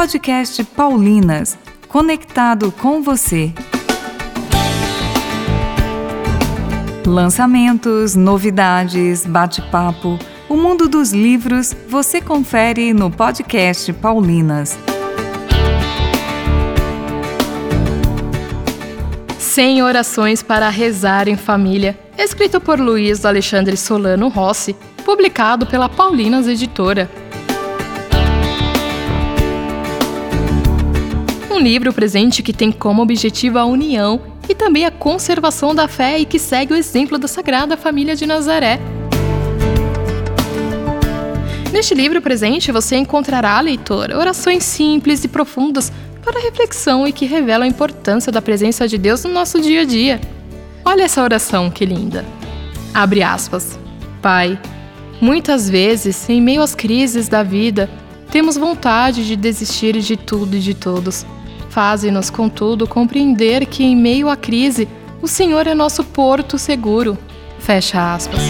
Podcast Paulinas, conectado com você. Lançamentos, novidades, bate-papo, o mundo dos livros você confere no podcast Paulinas. 100 orações para rezar em família, escrito por Luiz Alexandre Solano Rossi, publicado pela Paulinas Editora. Um livro presente que tem como objetivo a união e também a conservação da fé e que segue o exemplo da Sagrada Família de Nazaré. Neste livro presente você encontrará, leitor, orações simples e profundas para reflexão e que revelam a importância da presença de Deus no nosso dia a dia. Olha essa oração que linda. Abre aspas. Pai, muitas vezes, em meio às crises da vida, temos vontade de desistir de tudo e de todos. Faze-nos, contudo, compreender que em meio à crise, o Senhor é nosso porto seguro. Fecha aspas.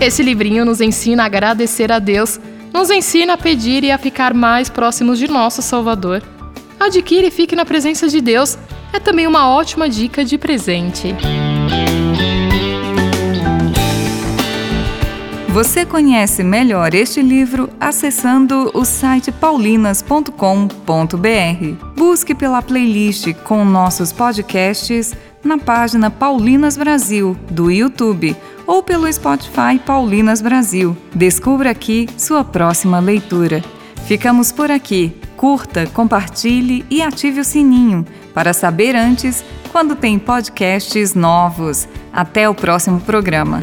Esse livrinho nos ensina a agradecer a Deus nos ensina a pedir e a ficar mais próximos de nosso Salvador. Adquire e fique na presença de Deus é também uma ótima dica de presente. Você conhece melhor este livro acessando o site paulinas.com.br. Busque pela playlist com nossos podcasts na página Paulinas Brasil do YouTube ou pelo Spotify Paulinas Brasil. Descubra aqui sua próxima leitura. Ficamos por aqui. Curta, compartilhe e ative o sininho para saber antes quando tem podcasts novos. Até o próximo programa.